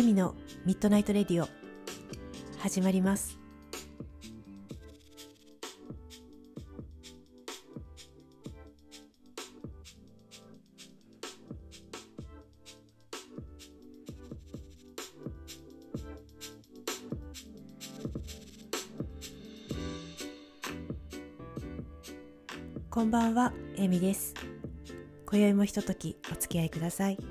エミのミッドナイトレディオ始まりますこんばんは、エミです。今宵もひとときお付き合いください。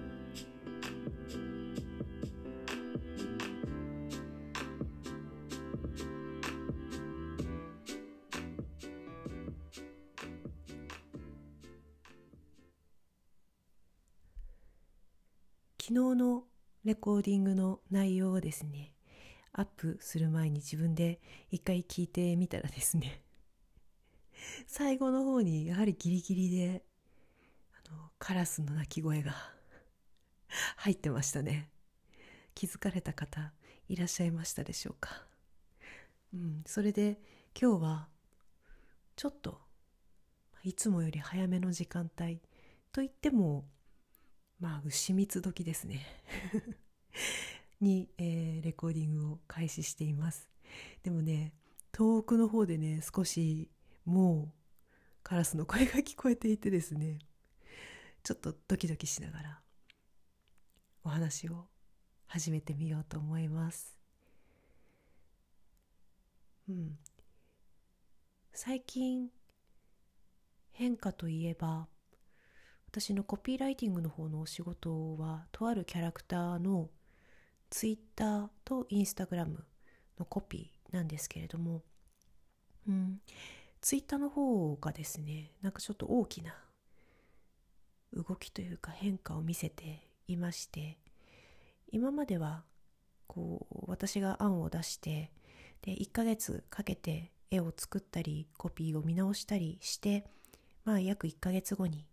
ですね、アップする前に自分で一回聞いてみたらですね、最後の方にやはりギリギリであのカラスの鳴き声が 入ってましたね。気づかれた方いらっしゃいましたでしょうか？うんそれで今日はちょっといつもより早めの時間帯といってもまあ牛蜜時ですね。に、えーレコーディングを開始しています。でもね遠くの方でね少しもうカラスの声が聞こえていてですねちょっとドキドキしながらお話を始めてみようと思います。うん。最近変化といえば私のコピーライティングの方のお仕事はとあるキャラクターのツイッターとインスタグラムのコピーなんですけれどもうん。ツイッターの方がですねなんかちょっと大きな動きというか変化を見せていまして今まではこう私が案を出してで1ヶ月かけて絵を作ったりコピーを見直したりしてまあ約1ヶ月後に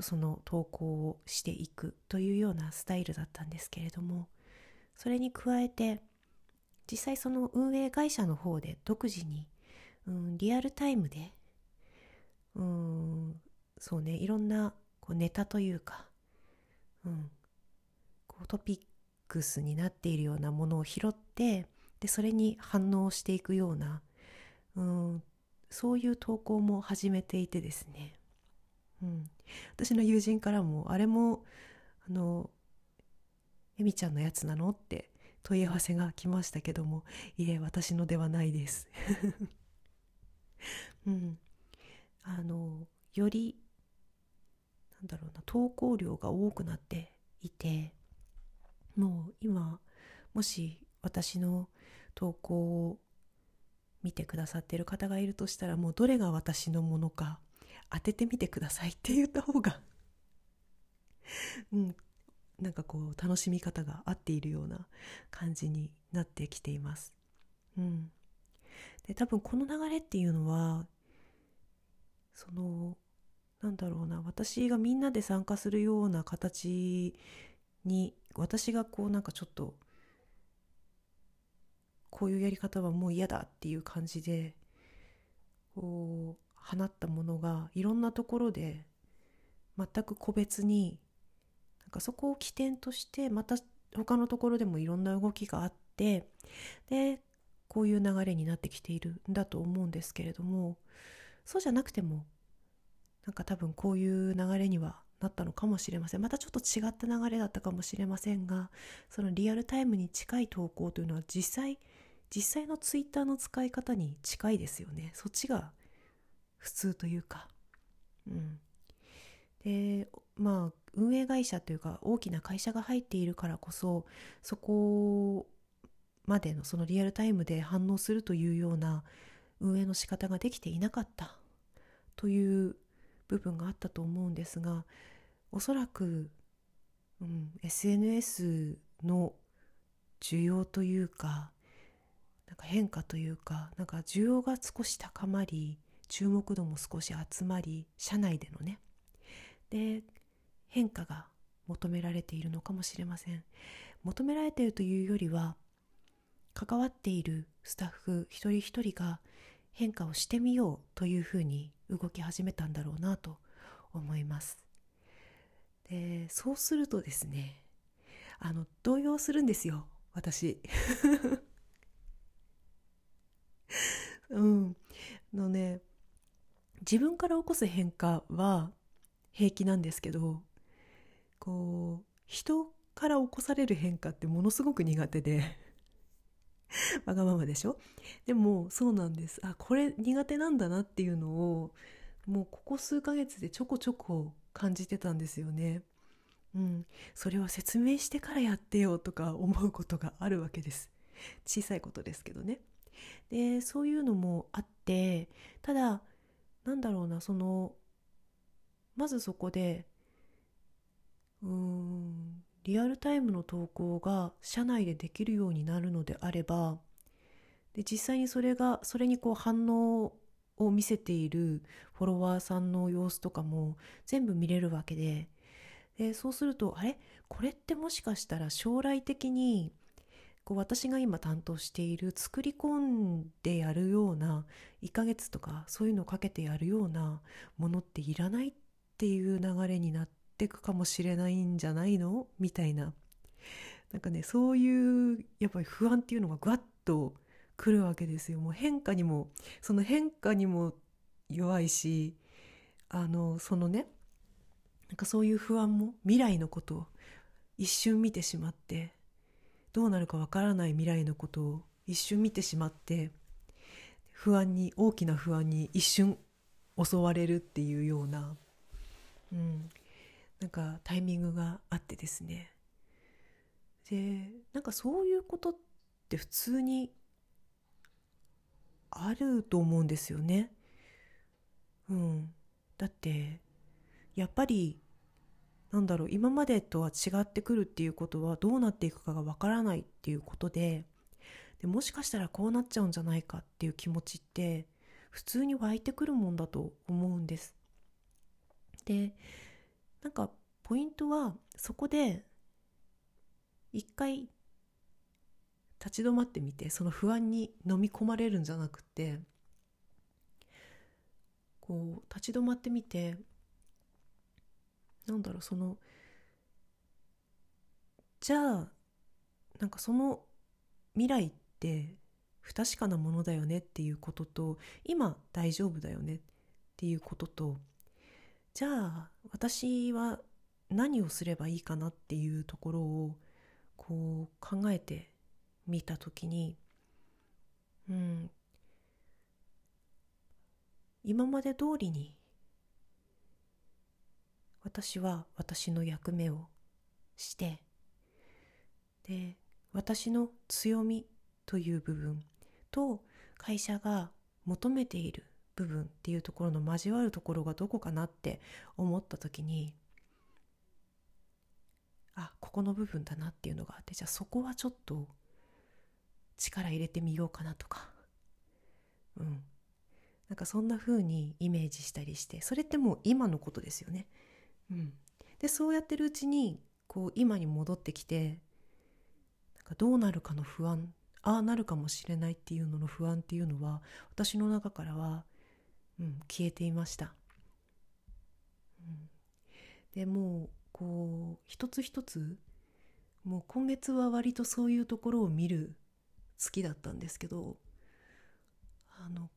その投稿をしていくというようなスタイルだったんですけれどもそれに加えて実際その運営会社の方で独自にうん、リアルタイムで、うん、そうね、いろんなこうネタというか、うん、こうトピックスになっているようなものを拾って、で、それに反応していくような、うん、そういう投稿も始めていてですね、うん、私の友人からも、あれも、あの、エミちゃんのやつなの？って問い合わせが来ましたけども、いえ、私のではないです。うん、あのよりなんだろうな投稿量が多くなっていてもう今もし私の投稿を見てくださっている方がいるとしたらもうどれが私のものか当ててみてくださいって言った方がうん。なんかこう楽しみ方が合っているような感じになってきています。うんで多分この流れっていうのはそのなんだろうな私がみんなで参加するような形に私がこうなんかちょっとこういうやり方はもう嫌だっていう感じでこう放ったものがいろんなところで全く個別にかそこを起点としてまた他のところでもいろんな動きがあってでこういう流れになってきているんだと思うんですけれどもそうじゃなくてもなんか多分こういう流れにはなったのかもしれません。またちょっと違った流れだったかもしれませんがそのリアルタイムに近い投稿というのは実際実際のツイッターの使い方に近いですよね。そっちが普通というか。うん。でまあ運営会社というか大きな会社が入っているからこそそこまでのそのリアルタイムで反応するというような運営の仕方ができていなかったという部分があったと思うんですがおそらく、うん、SNS の需要というかなんか変化というかなんか需要が少し高まり注目度も少し集まり社内でのねで変化が求められているのかもしれません。求められているというよりは関わっているスタッフ一人一人が変化をしてみようというふうに動き始めたんだろうなと思います。でそうするとですねあの動揺するんですよ私。うん。のね自分から起こす変化は平気なんですけどこう人から起こされる変化ってものすごく苦手で わがままでしょ？でもそうなんですあこれ苦手なんだなっていうのをもうここ数ヶ月でちょこちょこ感じてたんですよね。うん、それは説明してからやってよとか思うことがあるわけです。小さいことですけどね。でそういうのもあってただなんだろうなそのまずそこでうーんリアルタイムの投稿が社内でできるようになるのであればで実際にそれがそれにこう反応を見せているフォロワーさんの様子とかも全部見れるわけででそうするとあれ？これってもしかしたら将来的にこう私が今担当している作り込んでやるような1ヶ月とかそういうのをかけてやるようなものっていらないっていう流れになっていくかもしれないんじゃないの？みたいな。なんかねそういうやっぱり不安っていうのがぐわっと来るわけですよ。もう変化にもその変化にも弱いしあのそのねなんかそういう不安も未来のことを一瞬見てしまってどうなるかわからない未来のことを一瞬見てしまって不安に大きな不安に一瞬襲われるっていうような、うん、なんかタイミングがあってですねでなんかそういうことって普通にあると思うんですよね。うん、だってやっぱりなんだろう今までとは違ってくるっていうことはどうなっていくかがわからないっていうことででもしかしたらこうなっちゃうんじゃないかっていう気持ちって普通に湧いてくるもんだと思うんです。でなんかポイントはそこで一回立ち止まってみてその不安に飲み込まれるんじゃなくてこう立ち止まってみてなんだろうそのじゃあなんかその未来って不確かなものだよねっていうことと今大丈夫だよねっていうこととじゃあ私は何をすればいいかなっていうところをこう考えて見た時にうん。今まで通りに私は私の役目をしてで私の強みという部分と会社が求めている部分っていうところの交わるところがどこかなって思った時にあここの部分だなっていうのがあってじゃあそこはちょっと力入れてみようかなとか。うん。なんかそんな風にイメージしたりしてそれってもう今のことですよね。うん、でそうやってるうちにこう今に戻ってきてなんかどうなるかの不安ああなるかもしれないっていうのの不安っていうのは私の中からは、うん、消えていました。うん、でもうこう一つ一つもう今月は割とそういうところを見る好きだったんですけどあの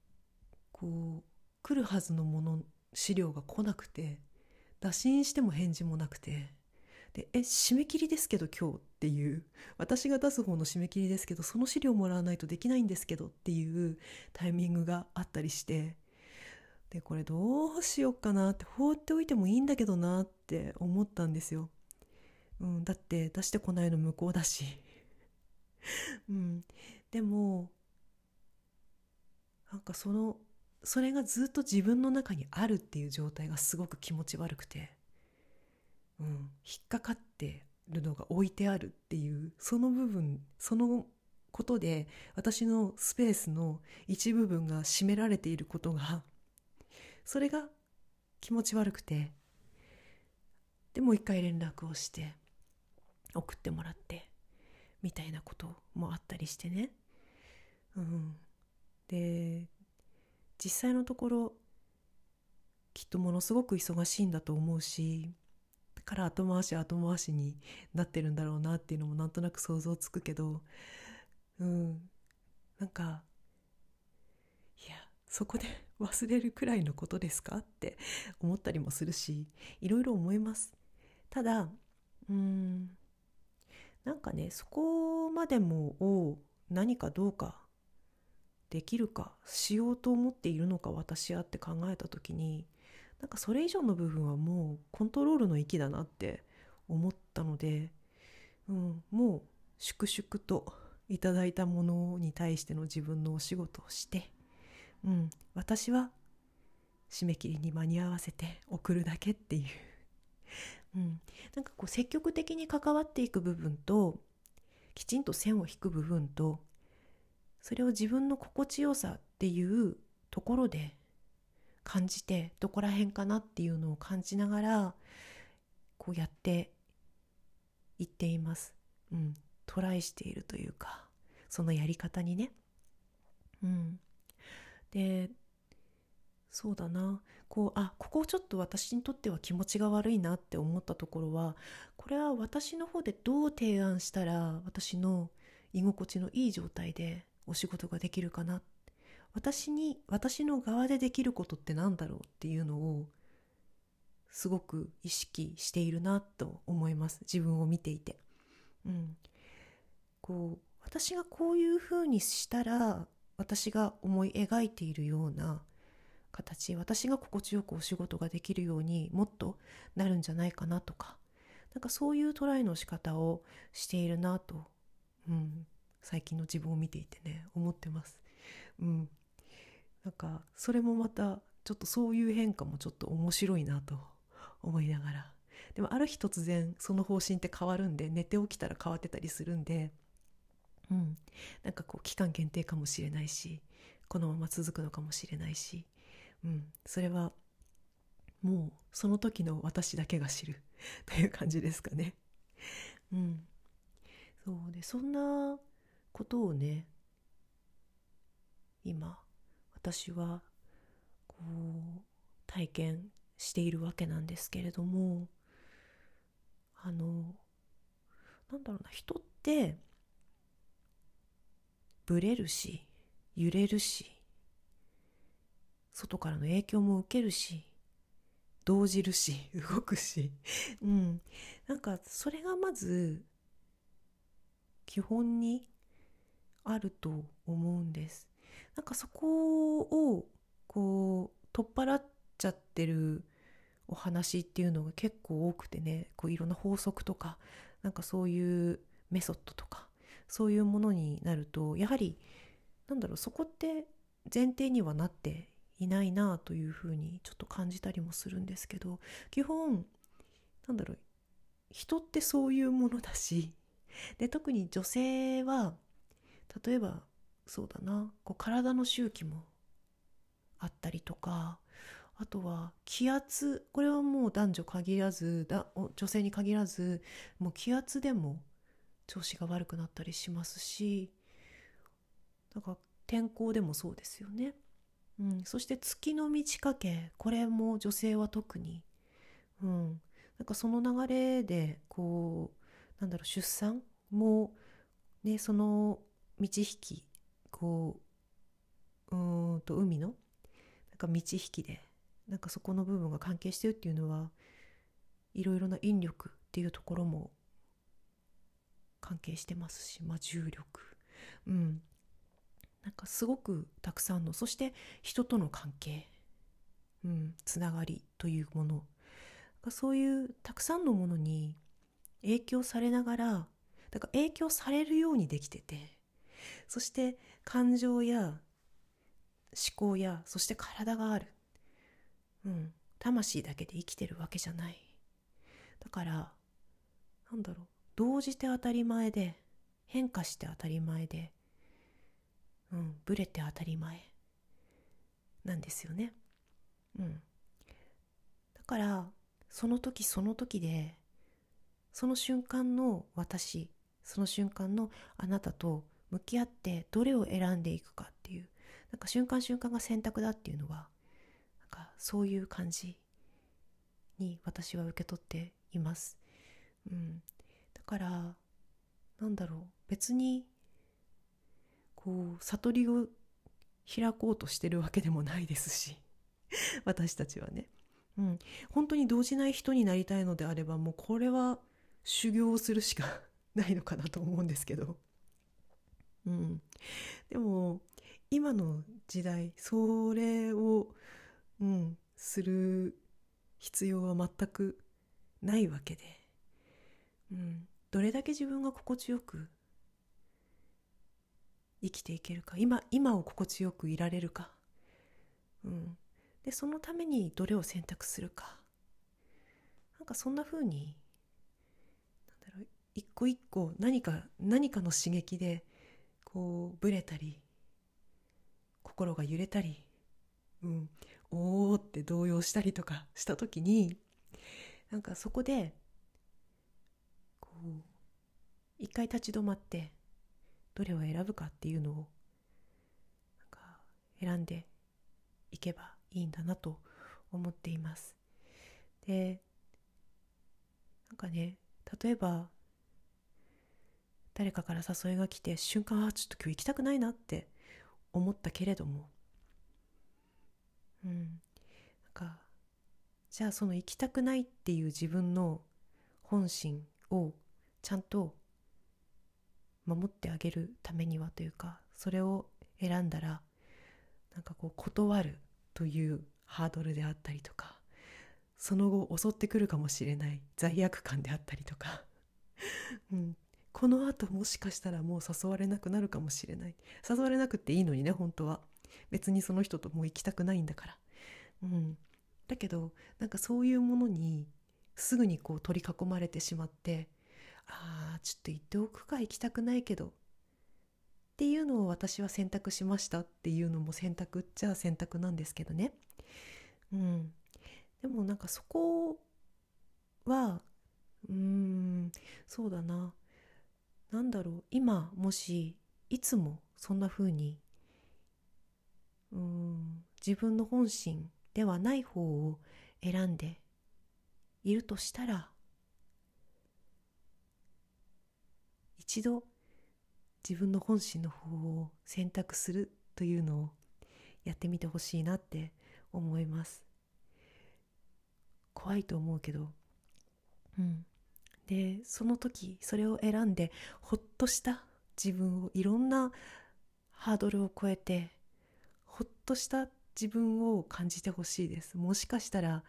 こう来るはずのもの資料が来なくて打診しても返事もなくてでえ締め切りですけど今日っていう私が出す方の締め切りですけどその資料もらわないとできないんですけどっていうタイミングがあったりしてでこれどうしようかなって放っておいてもいいんだけどなって思ったんですよ。うん、だって出してこないの向こうだし。うん、でもなんかそのそれがずっと自分の中にあるっていう状態がすごく気持ち悪くて、うん、引っかかってるのが置いてあるっていうその部分そのことで私のスペースの一部分が占められていることがそれが気持ち悪くてでもう一回連絡をして送ってもらってみたいなこともあったりしてね、うん、で実際のところきっとものすごく忙しいんだと思うしだから後回し後回しになってるんだろうなっていうのもなんとなく想像つくけどうん。なんかそこで忘れるくらいのことですか？って思ったりもするしいろいろ思います。ただうんなんかねそこまでもを何かどうかできるかしようと思っているのか私はって考えた時になんかそれ以上の部分はもうコントロールの域だなって思ったので、うん、もう粛々といただいたものに対しての自分のお仕事をして、うん、私は締め切りに間に合わせて送るだけっていう、うん、なんかこう積極的に関わっていく部分ときちんと線を引く部分とそれを自分の心地よさっていうところで感じてどこら辺かなっていうのを感じながらこうやっていっています。うん、トライしているというかそのやり方にね。うん、でそうだな。こうあここちょっと私にとっては気持ちが悪いなって思ったところはこれは私の方でどう提案したら私の居心地のいい状態でお仕事ができるかな。私に私の側でできることって何だろうっていうのをすごく意識しているなと思います。自分を見ていて。うん、こう私がこういうふうにしたら私が思い描いているような形私が心地よくお仕事ができるようにもっとなるんじゃないかなとかなんかそういうトライの仕方をしているなと、うん、最近の自分を見ていてね思ってます。うん、なんかそれもまたちょっとそういう変化もちょっと面白いなと思いながらでもある日突然その方針って変わるんで寝て起きたら変わってたりするんで、うん、なんかこう期間限定かもしれないしこのまま続くのかもしれないし、うん、それはもうその時の私だけが知る。という感じですかね。うん、そうでそんなことをね今私はこう体験しているわけなんですけれどもあのなんだろうな人ってブレるし揺れるし外からの影響も受けるし動じるし 動くし。うん。なんかそれがまず基本にあると思うんです。なんかそこをこう取っ払っちゃってるお話っていうのが結構多くてね。こういろんな法則とかなんかそういうメソッドとかそういうものになるとやはりなんだろうそこって前提にはなっていないなというふうにちょっと感じたりもするんですけど基本なんだろう人ってそういうものだしで特に女性は例えばそうだなこう体の周期もあったりとかあとは気圧これはもう男女限らずだ女性に限らずもう気圧でも調子が悪くなったりしますしなんか天候でもそうですよね、うん、そして月の満ち欠けこれも女性は特に、うん、なんかその流れでこうなんだろう出産もねその満ち引きこううんと海のなんか満ち引きでなんかそこの部分が関係してるっていうのはいろいろな引力っていうところも関係してますし、まあ、重力。うん。なんかすごくたくさんのそして人との関係、うん、つながりというもの。そういうたくさんのものに影響されながらだから影響されるようにできててそして感情や思考やそして体がある。うん、魂だけで生きてるわけじゃない。だからなんだろう。動じて当たり前で変化して当たり前でうんブレて当たり前なんですよね。うん。だからその時その時でその瞬間の私その瞬間のあなたと向き合ってどれを選んでいくかっていうなんか瞬間瞬間が選択だっていうのはなんかそういう感じに私は受け取っています。うん、からなんだろう別にこう悟りを開こうとしてるわけでもないですし 私たちはね、うん、本当に動じない人になりたいのであればもうこれは修行をするしか ないのかなと思うんですけど、うん、でも今の時代それを、うん、する必要は全くないわけで、うん、どれだけ自分が心地よく生きていけるか今今を心地よくいられるか、うん、でそのためにどれを選択するか。なんかそんな風になんだろう一個一個何か何かの刺激でこうぶれたり心が揺れたり、うん、おーって動揺したりとかした時になんかそこで一回立ち止まってどれを選ぶかっていうのをなんか選んでいけばいいんだなと思っています。でなんかね例えば誰かから誘いが来て瞬間あちょっと今日行きたくないなって思ったけれどもうんなんかじゃあその行きたくないっていう自分の本心をちゃんと守ってあげるためにはというかそれを選んだらなんかこう断るというハードルであったりとかその後襲ってくるかもしれない罪悪感であったりとか、うん、このあともしかしたらもう誘われなくなるかもしれない。誘われなくていいのにね本当は。別にその人ともう行きたくないんだから、うん、だけどなんかそういうものにすぐにこう取り囲まれてしまってああちょっと言っておくか行きたくないけど。っていうのを私は選択しましたっていうのも選択っちゃ選択なんですけどね。うん。でもなんかそこはうーんそうだな。何だろう。今もしいつもそんな風にうん自分の本心ではない方を選んでいるとしたら一度自分の本心の方を選択するというのをやってみてほしいなって思います。怖いと思うけど。うん。でその時それを選んでほっとした自分をいろんなハードルを超えてほっとした自分を感じてほしいです。もしかしたら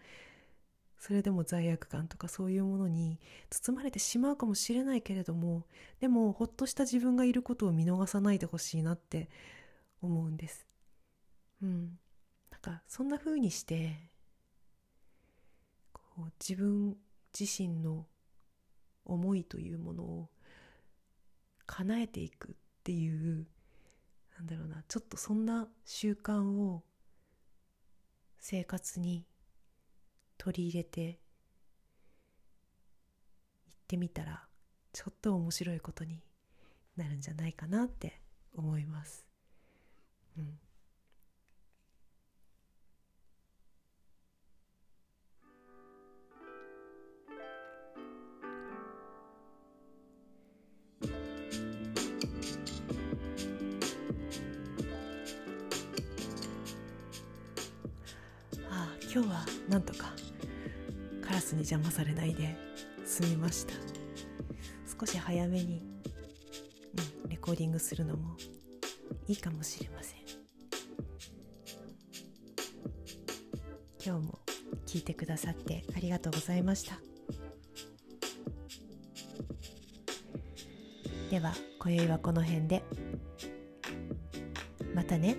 それでも罪悪感とかそういうものに包まれてしまうかもしれないけれどもでもほっとした自分がいることを見逃さないでほしいなって思うんです。うん。なんかそんな風にしてこう自分自身の思いというものを叶えていくっていうなんだろうなちょっとそんな習慣を生活に取り入れて行ってみたらちょっと面白いことになるんじゃないかなって思います。うん、ああ今日はなんとかラスに邪魔されないで済みました。少し早めに、うん、レコーディングするのもいいかもしれません。今日も聞いてくださってありがとうございました。では今宵はこの辺で。またね。